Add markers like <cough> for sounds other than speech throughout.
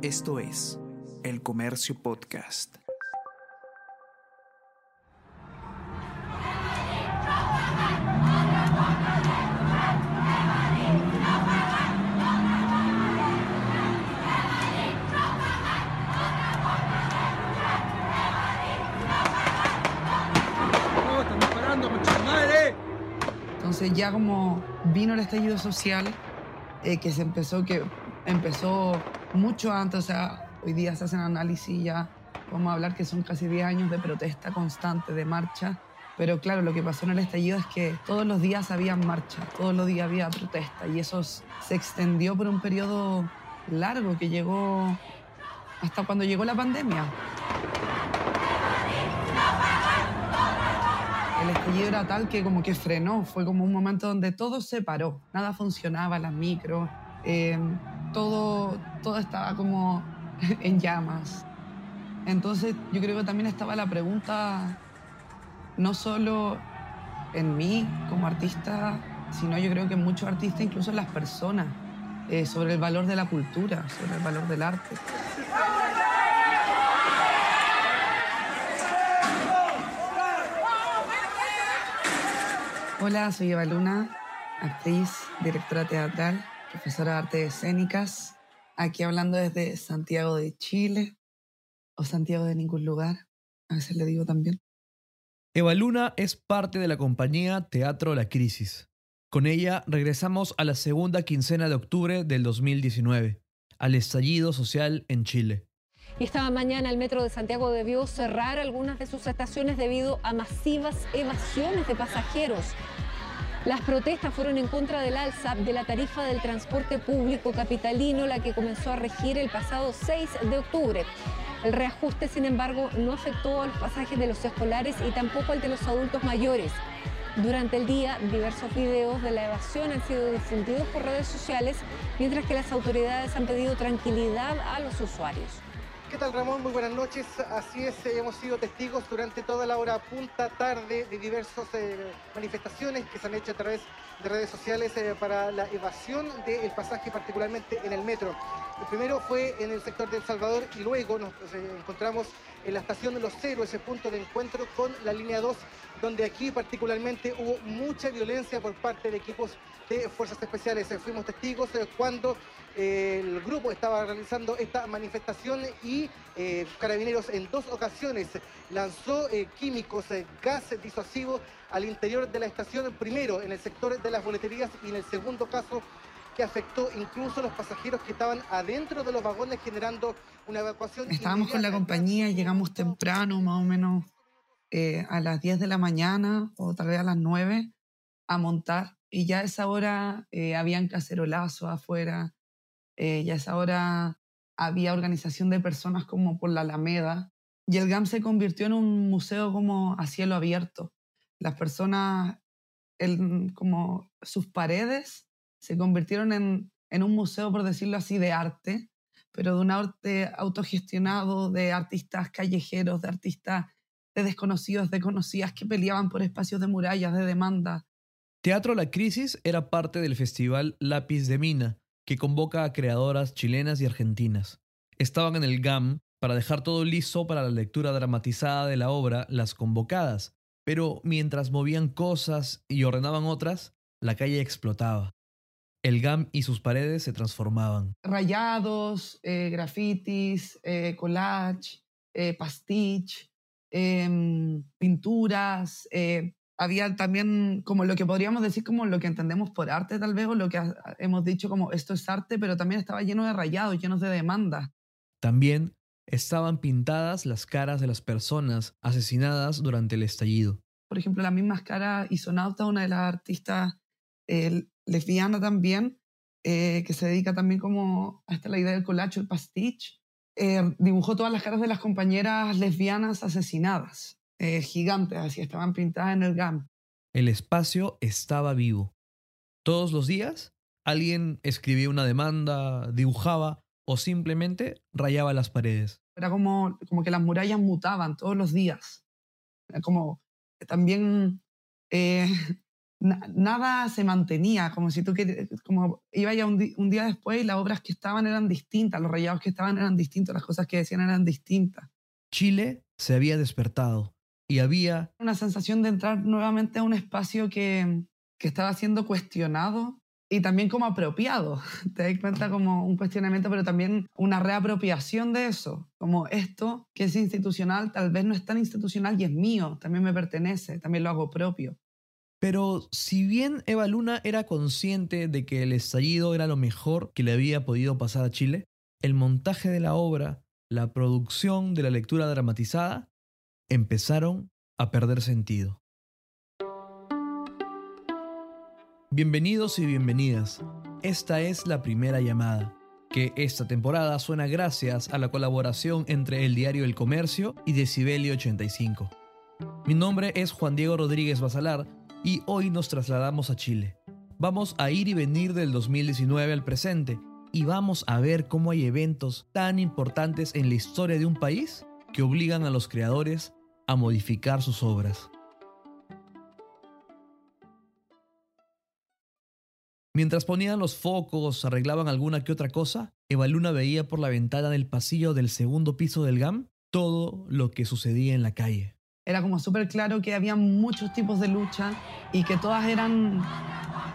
Esto es El Comercio Podcast. Entonces ya como vino el estallido social, eh, que se empezó, que empezó mucho antes, o sea, hoy día se hacen análisis ya, vamos a hablar que son casi 10 años de protesta constante, de marcha, pero claro, lo que pasó en el estallido es que todos los días había marcha, todos los días había protesta y eso se extendió por un periodo largo que llegó hasta cuando llegó la pandemia. El estallido era tal que como que frenó, fue como un momento donde todo se paró, nada funcionaba, las micros, eh, todo, todo estaba como <laughs> en llamas. Entonces yo creo que también estaba la pregunta, no solo en mí como artista, sino yo creo que en muchos artistas, incluso en las personas, eh, sobre el valor de la cultura, sobre el valor del arte. Hola, soy Eva Luna, actriz, directora teatral, profesora de artes escénicas, aquí hablando desde Santiago de Chile o Santiago de ningún lugar, a veces le digo también. Eva Luna es parte de la compañía Teatro La Crisis. Con ella regresamos a la segunda quincena de octubre del 2019, al estallido social en Chile. Y esta mañana el Metro de Santiago debió cerrar algunas de sus estaciones debido a masivas evasiones de pasajeros. Las protestas fueron en contra del alza de la tarifa del transporte público capitalino, la que comenzó a regir el pasado 6 de octubre. El reajuste, sin embargo, no afectó a los pasajes de los escolares y tampoco al de los adultos mayores. Durante el día, diversos videos de la evasión han sido difundidos por redes sociales, mientras que las autoridades han pedido tranquilidad a los usuarios. ¿Qué tal Ramón? Muy buenas noches. Así es, eh, hemos sido testigos durante toda la hora punta, tarde, de diversas eh, manifestaciones que se han hecho a través de redes sociales eh, para la evasión del pasaje, particularmente en el metro. El primero fue en el sector de El Salvador y luego nos eh, encontramos en la estación de Los Cero, ese punto de encuentro con la línea 2, donde aquí particularmente hubo mucha violencia por parte de equipos de fuerzas especiales. Eh, Fuimos testigos eh, cuando eh, el grupo estaba realizando esta manifestación y eh, Carabineros en dos ocasiones lanzó eh, químicos, eh, gas disuasivo al interior de la estación, primero en el sector de las boleterías y en el segundo caso que afectó incluso a los pasajeros que estaban adentro de los vagones generando una evacuación. Estábamos con la compañía, llegamos temprano, más o menos a las 10 de la mañana o tal vez a las 9 a montar. Y ya a esa hora eh, habían cacerolazos afuera, eh, ya a esa hora había organización de personas como por la Alameda. Y el GAM se convirtió en un museo como a cielo abierto. Las personas, el- como sus paredes, se convirtieron en, en un museo, por decirlo así, de arte pero de un arte autogestionado, de artistas callejeros, de artistas de desconocidos, de conocidas que peleaban por espacios de murallas, de demanda. Teatro La Crisis era parte del festival Lápiz de Mina, que convoca a creadoras chilenas y argentinas. Estaban en el GAM para dejar todo listo para la lectura dramatizada de la obra Las Convocadas, pero mientras movían cosas y ordenaban otras, la calle explotaba. El GAM y sus paredes se transformaban. Rayados, eh, grafitis, eh, collage, eh, pastiche, em, pinturas. Había también como lo que podríamos decir como lo que entendemos por arte tal vez, o lo que hemos dicho como esto es arte, pero también estaba lleno de rayados, llenos de demandas. También estaban pintadas las caras de las personas asesinadas durante el estallido. por ejemplo, la misma cara Isonauta, una de las artistas eh, lesbiana también, eh, que se dedica también como a esta la idea del collage, el pastiche, eh, dibujó todas las caras de las compañeras lesbianas asesinadas, eh, gigantes, así estaban pintadas en el GAM. El espacio estaba vivo. Todos los días alguien escribía una demanda, dibujaba o simplemente rayaba las paredes. Era como, como que las murallas mutaban todos los días. Era como también eh, <laughs> nada se mantenía, como si tú como iba ya un, un, día después y las obras que estaban eran distintas, los rayados que estaban eran distintos, las cosas que decían eran distintas. Chile se había despertado y había una sensación de entrar nuevamente a un espacio que, que estaba siendo cuestionado y también como apropiado. <laughs> Te das cuenta como un cuestionamiento, pero también una reapropiación de eso. Como esto que es institucional, tal vez no es tan institucional y es mío, también me pertenece, también lo hago propio. Pero si bien Eva Luna era consciente de que el estallido era lo mejor que le había podido pasar a Chile, el montaje de la obra, la producción de la lectura dramatizada, empezaron a perder sentido. Bienvenidos y bienvenidas. Esta es la primera llamada, que esta temporada suena gracias a la colaboración entre el diario El Comercio y Decibelio 85. Mi nombre es Juan Diego Rodríguez Basalar y hoy nos trasladamos a Chile. Vamos a ir y venir del 2019 al presente y vamos a ver cómo hay eventos tan importantes en la historia de un país que obligan a los creadores a modificar sus obras. Mientras ponían los focos, arreglaban alguna que otra cosa, Eva Luna veía por la ventana del pasillo del segundo piso del GAM todo lo que sucedía en la calle. Era como súper claro que había muchos tipos de lucha y que todas eran,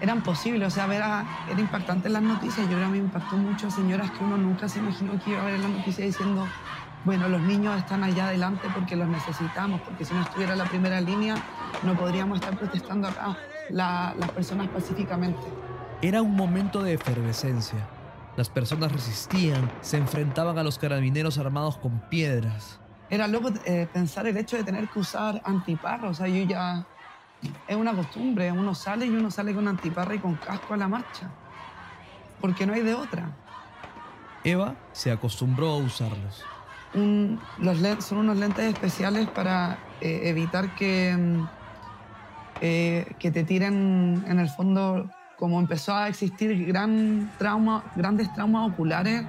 eran posibles. O sea, era, era impactante en las noticias. Yo creo que me impactó mucho señoras que uno nunca se imaginó que iba a ver en las noticias diciendo, bueno, los niños están allá adelante porque los necesitamos, porque si no estuviera la primera línea no podríamos estar protestando acá las personas pacíficamente. Era un momento de efervescencia. Las personas resistían, se enfrentaban a los carabineros armados con piedras. Era loco eh, pensar el hecho de tener que usar antiparra. O sea, yo ya. Es una costumbre. Uno sale y uno sale con antiparra y con casco a la marcha. Porque no hay de otra. Eva se acostumbró a usarlos. Son unos lentes especiales para eh, evitar que, mm, eh, que te tiren en el fondo como empezó a existir gran trauma, grandes traumas oculares,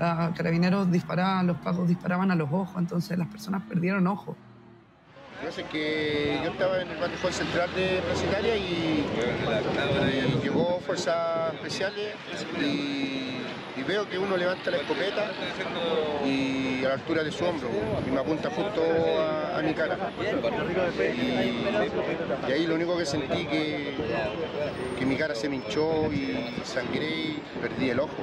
los carabineros disparaban, los pagos disparaban a los ojos, entonces las personas perdieron ojos. Sé que yo estaba en el batallón central de Plaza y, y llegó Fuerzas Especiales y y veo que uno levanta la escopeta y a la altura de su hombro y me apunta justo a, mi cara. Y, ahí lo único que sentí que, que mi cara se me hinchó y sangré y perdí el ojo.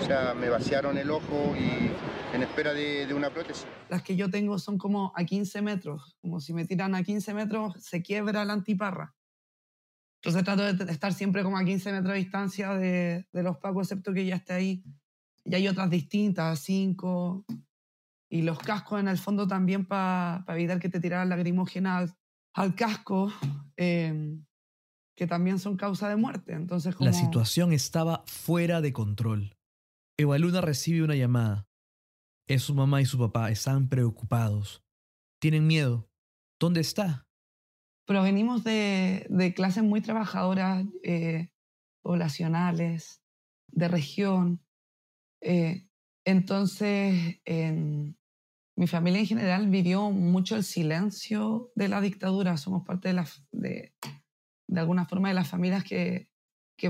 O sea, me vaciaron el ojo y en espera de, de, una prótesis. Las que yo tengo son como a 15 metros, como si me tiran a 15 metros se quiebra la antiparra. Entonces trato de estar siempre como a 15 metros de distancia de, de los pacos, excepto que ya esté ahí. Y hay otras distintas, 5. Y los cascos en el fondo también para evitar que te tiraran lagrimógena al, al casco, eh, que también son causa de muerte. Entonces, como... La situación estaba fuera de control. Eva Luna recibe una llamada. Es su mamá y su papá, están preocupados. Tienen miedo. ¿Dónde está? Provenimos de, de clases muy trabajadoras, eh, poblacionales, de región. Eh, entonces, mi familia en general vivió mucho el silencio de la dictadura. Somos parte de, la, de, de alguna forma de las familias que,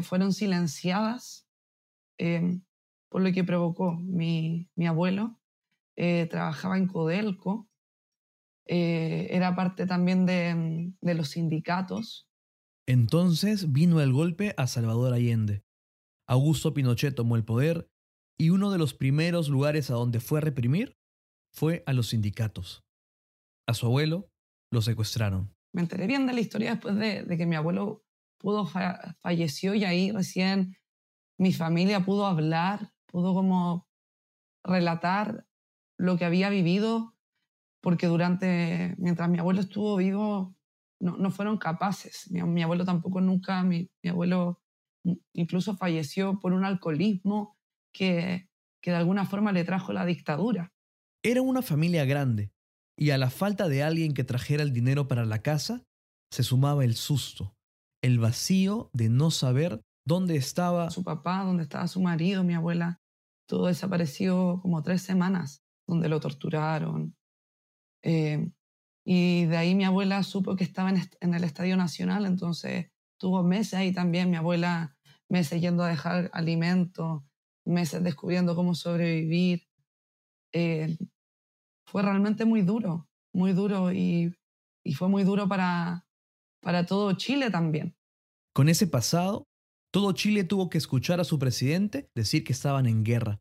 fueron silenciadas eh, por lo que provocó. Mi, mi abuelo trabajaba en Codelco eh, era parte también de, de los sindicatos. Entonces vino el golpe a Salvador Allende. Augusto Pinochet tomó el poder y uno de los primeros lugares a donde fue a reprimir fue a los sindicatos. A su abuelo lo secuestraron. Me enteré bien de la historia después de, de que mi abuelo pudo falleció y ahí recién mi familia pudo hablar, pudo como relatar lo que había vivido porque durante, mientras mi abuelo estuvo vivo, no, no fueron capaces. Mi, mi, abuelo tampoco nunca, mi, mi, abuelo incluso falleció por un alcoholismo que, que de alguna forma le trajo la dictadura. Era una familia grande y a la falta de alguien que trajera el dinero para la casa, se sumaba el susto, el vacío de no saber dónde estaba su papá, dónde estaba su marido, mi abuela. Todo desapareció como tres semanas, donde lo torturaron, eh, Y de ahí mi abuela supo que estaba en, el Estadio Nacional, entonces tuvo meses ahí también, mi abuela meses yendo a dejar alimento, meses descubriendo cómo sobrevivir. Eh, fue realmente muy duro, muy duro y, y fue muy duro para, para todo Chile también. Con ese pasado, todo Chile tuvo que escuchar a su presidente decir que estaban en guerra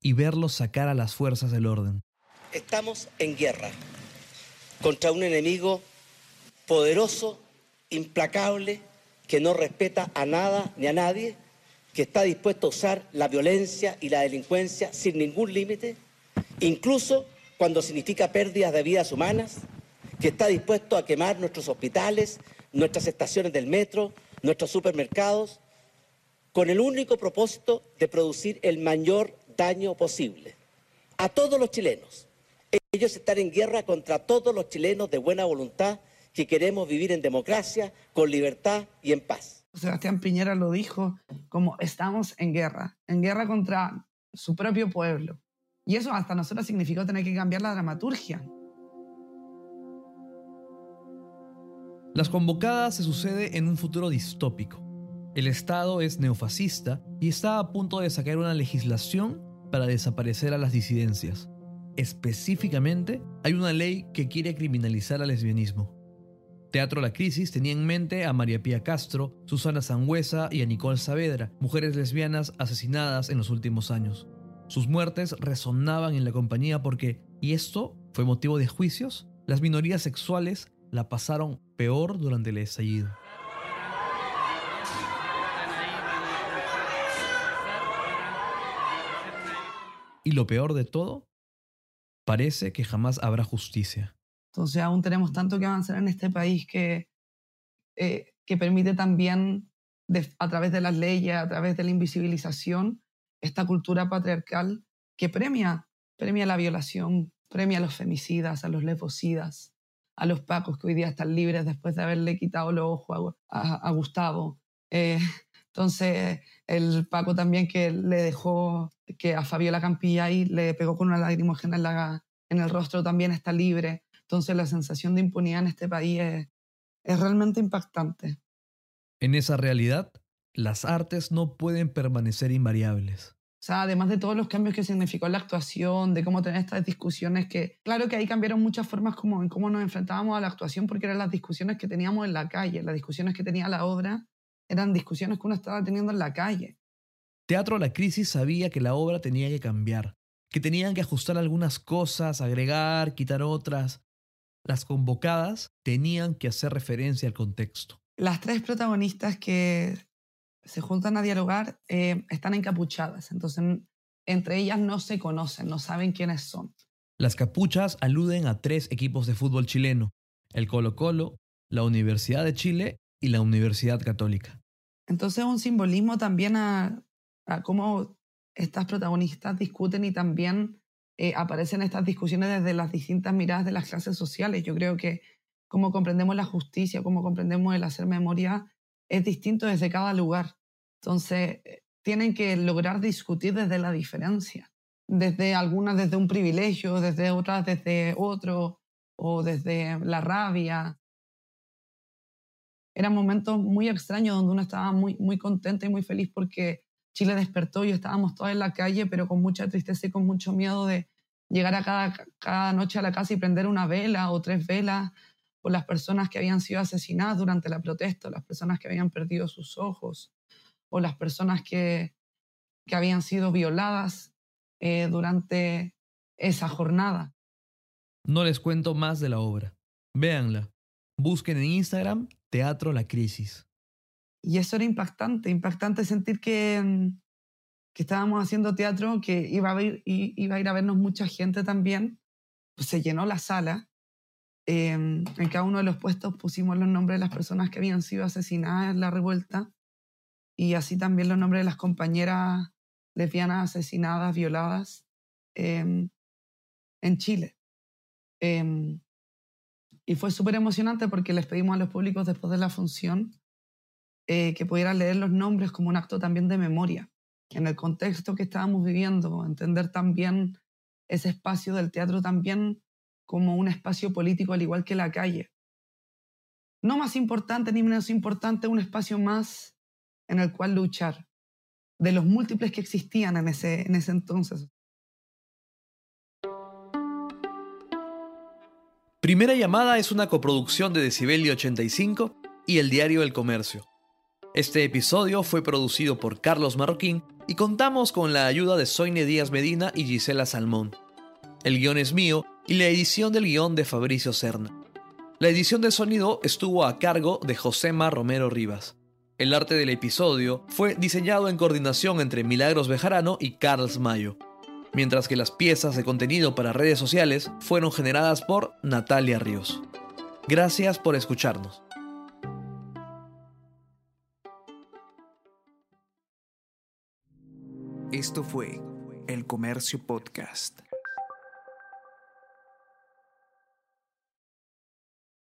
y verlos sacar a las fuerzas del orden. Estamos en guerra contra un enemigo poderoso, implacable, que no respeta a nada ni a nadie, que está dispuesto a usar la violencia y la delincuencia sin ningún límite, incluso cuando significa pérdidas de vidas humanas, que está dispuesto a quemar nuestros hospitales, nuestras estaciones del metro, nuestros supermercados, con el único propósito de producir el mayor daño posible a todos los chilenos. Ellos están en guerra contra todos los chilenos de buena voluntad que queremos vivir en democracia, con libertad y en paz. Sebastián Piñera lo dijo como estamos en guerra, en guerra contra su propio pueblo. Y eso hasta nosotros significó tener que cambiar la dramaturgia. Las convocadas se sucede en un futuro distópico. El Estado es neofascista y está a punto de sacar una legislación para desaparecer a las disidencias. Específicamente, hay una ley que quiere criminalizar al lesbianismo. Teatro La Crisis tenía en mente a María Pía Castro, Susana Sangüesa y a Nicole Saavedra, mujeres lesbianas asesinadas en los últimos años. Sus muertes resonaban en la compañía porque, y esto fue motivo de juicios, las minorías sexuales la pasaron peor durante el estallido. Y lo peor de todo, parece que jamás habrá justicia. Entonces aún tenemos tanto que avanzar en este país que, eh, que permite también, a través de las leyes, a través de la invisibilización, esta cultura patriarcal que premia, premia la violación, premia a los femicidas, a los lefocidas, a los pacos que hoy día están libres después de haberle quitado los ojos a, Gustavo. Eh, entonces, el Paco también que le dejó que a Fabiola Campilla y le pegó con una lagrimógena en, la, en el rostro también está libre. Entonces, la sensación de impunidad en este país es, es realmente impactante. En esa realidad, las artes no pueden permanecer invariables. O sea, además de todos los cambios que significó la actuación, de cómo tener estas discusiones, que claro que ahí cambiaron muchas formas como en cómo nos enfrentábamos a la actuación, porque eran las discusiones que teníamos en la calle, las discusiones que tenía la obra, eran discusiones que uno estaba teniendo en la calle. Teatro La Crisis sabía que la obra tenía que cambiar, que tenían que ajustar algunas cosas, agregar, quitar otras. Las convocadas tenían que hacer referencia al contexto. Las tres protagonistas que se juntan a dialogar, eh, están encapuchadas. Entonces, entre ellas no se conocen, no saben quiénes son. Las capuchas aluden a tres equipos de fútbol chileno, el Colo Colo, la Universidad de Chile y la Universidad Católica. Entonces, un simbolismo también a, cómo estas protagonistas discuten y también eh, aparecen estas discusiones desde las distintas miradas de las clases sociales. Yo creo que cómo comprendemos la justicia, cómo comprendemos el hacer memoria, es distinto desde cada lugar. Entonces, eh, tienen que lograr discutir desde la diferencia, desde algunas desde un privilegio, desde otras desde otro, o desde la rabia. Eran momentos muy extraños donde uno estaba muy, muy contenta y muy feliz porque Chile despertó y estábamos todos en la calle, pero con mucha tristeza y con mucho miedo de llegar a cada, cada noche a la casa y prender una vela o tres velas por las personas que habían sido asesinadas durante la protesta, las personas que habían perdido sus ojos, o las personas que, que habían sido violadas eh, durante esa jornada. No les cuento más de la obra. Véanla. Busquen en Instagram Teatro La Crisis. Y eso era impactante, impactante sentir que, mm, que estábamos haciendo teatro, que iba a, ir, iba a ir a vernos mucha gente también. Pues se llenó la sala Em, en cada uno de los puestos pusimos los nombres de las personas que habían sido asesinadas en la revuelta y así también los nombres de las compañeras lesbianas asesinadas, violadas em, en Chile. Em, y fue súper emocionante porque les pedimos a los públicos después de la función eh, que pudieran leer los nombres como un acto también de memoria, en el contexto que estábamos viviendo, entender también ese espacio del teatro también como un espacio político al igual que la calle. No más importante ni menos importante, un espacio más en el cual luchar, de los múltiples que existían en ese, en ese entonces. Primera llamada es una coproducción de Decibelio 85 y el Diario El Comercio. Este episodio fue producido por Carlos Marroquín y contamos con la ayuda de Soine Díaz Medina y Gisela Salmón. El guion es mío y la edición del guion de Fabricio Serna. La edición de sonido estuvo a cargo de Josema Romero Rivas. El arte del episodio fue diseñado en coordinación entre Milagros Bejarano y Carlos Mayo mientras que las piezas de contenido para redes sociales fueron generadas por Natalia Ríos. Gracias por escucharnos. Esto fue El Comercio Podcast.